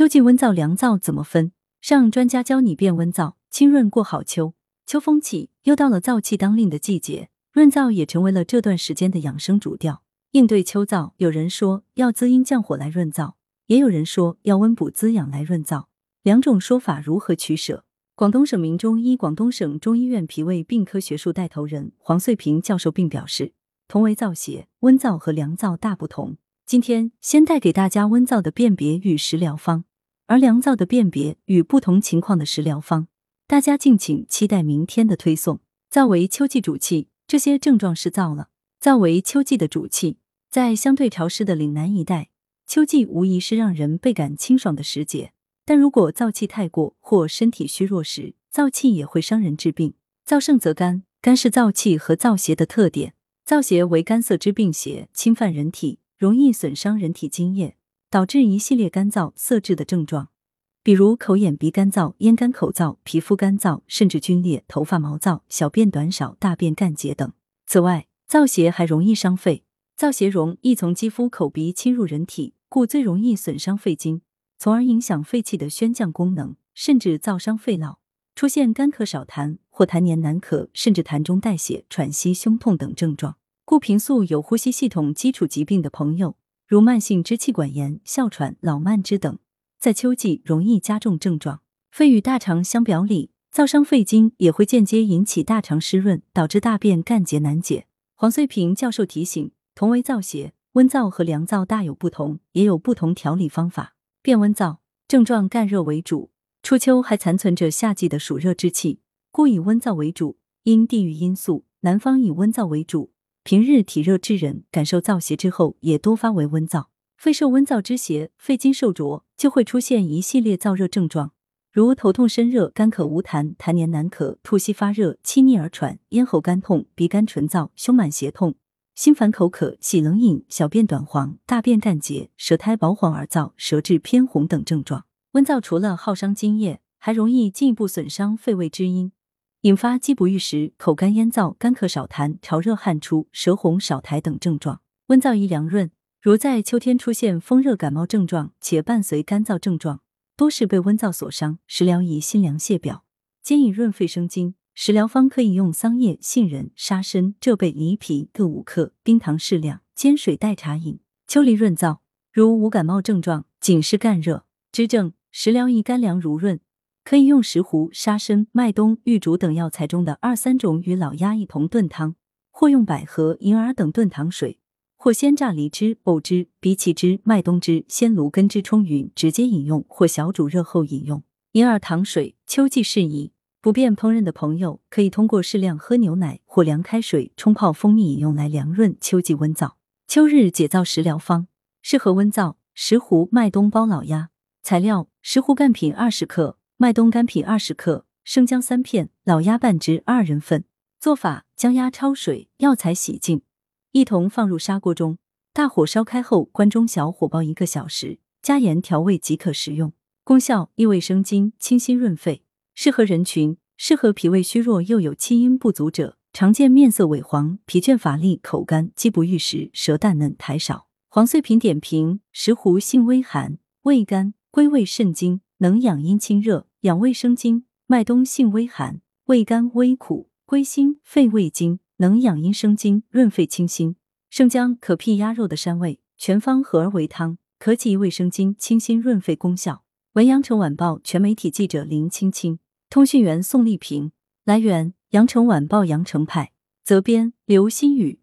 秋季温燥凉燥怎么分？上专家教你变温燥，清润过好秋。秋风起，又到了燥气当令的季节，润燥也成为了这段时间的养生主调。应对秋燥，有人说要滋阴降火来润燥，也有人说要温补滋养来润燥。两种说法如何取舍？广东省名中医广东省中医院脾胃病科学术带头人黄穗平教授并表示，同为燥邪，温燥和凉燥大不同。今天先带给大家温燥的辨别与食疗方，而凉燥的辨别与不同情况的食疗方。大家敬请期待明天的推送。燥为秋季主气，这些症状是燥了。燥为秋季的主气，在相对潮湿的岭南一带，秋季无疑是让人倍感清爽的时节。但如果燥气太过或身体虚弱时，燥气也会伤人治病。燥盛则干，干是燥气和燥邪的特点。燥邪为干涩之病邪，侵犯人体。容易损伤人体津液，导致一系列干燥、涩滞的症状，比如口眼鼻干燥、咽干口燥、皮肤干燥、甚至皲裂、头发毛躁、小便短少、大便干结等。此外，燥邪还容易伤肺，燥邪容易从肌肤、口鼻侵入人体，故最容易损伤肺经，从而影响肺气的宣降功能，甚至燥伤肺痨，出现干咳少痰或痰黏难咳，甚至痰中带血、喘息、胸痛等症状。故平素有呼吸系统基础疾病的朋友，如慢性支气管炎、哮喘、老慢支等，在秋季容易加重症状。肺与大肠相表里，燥伤肺经也会间接引起大肠湿润，导致大便干结难解。黄穗平教授提醒，同为燥邪，温燥和凉燥大有不同，也有不同调理方法。变温燥症状干热为主，初秋还残存着夏季的暑热之气，故以温燥为主。因地域因素，南方以温燥为主。平日体热之人，感受燥邪之后，也多发为温燥。肺受温燥之邪，肺经受灼，就会出现一系列燥热症状，如头痛、身热、干咳无痰、痰黏难咳、吐息发热、气逆而喘、咽喉干痛、鼻干唇燥、胸满胁痛、心烦口渴、喜冷饮、小便短黄、大便干结、舌苔薄黄而燥、舌质偏红等症状。温燥除了耗伤津液，还容易进一步损伤肺胃之阴。引发饥不欲食、口干咽燥、干咳少痰、潮热汗出、舌红少苔等症状。温燥宜凉润，如在秋天出现风热感冒症状，且伴随干燥症状，多是被温燥所伤。食疗宜辛凉泻表，兼以润肺生津。食疗方可以用桑叶、杏仁、沙参、浙贝、梨皮各五克，冰糖适量，煎水代茶饮。秋梨润燥，如无感冒症状，仅是干热之症，食疗宜干凉如润。可以用石斛、沙参、麦冬、玉竹等药材中的二三种与老鸭一同炖汤，或用百合、银耳等炖糖水，或鲜榨梨汁、藕汁、荸荠汁、麦冬汁、鲜芦根汁冲匀，直接饮用，或小煮热后饮用。银耳糖水，秋季适宜。不便烹饪的朋友，可以通过适量喝牛奶或凉开水冲泡蜂蜜饮用来凉润秋季温燥。秋日解燥食疗方，适合温燥。石斛、麦冬煲老鸭。材料：石斛干品二十克。麦冬干品二十克，生姜三片，老鸭半只，二人份。做法：将鸭焯水，药材洗净，一同放入砂锅中，大火烧开后，关中小火煲一个小时，加盐调味即可食用。功效：益胃生津，清心润肺。适合人群：适合脾胃虚弱又有气阴不足者，常见面色萎黄、疲倦乏力、口干、饥不欲食、舌淡嫩、苔少。黄穗平点评：石斛性微寒，味甘，归胃肾经，能养阴清热。养胃生津，麦冬性微寒，味甘微苦，归心肺胃经，能养阴生津，润肺清心。生姜可辟鸭肉的膻味，全方合而为汤，可起胃生津、清心润肺功效。文阳城晚报全媒体记者林青青，通讯员宋丽萍。来源：阳城晚报阳城派，责编：刘新宇。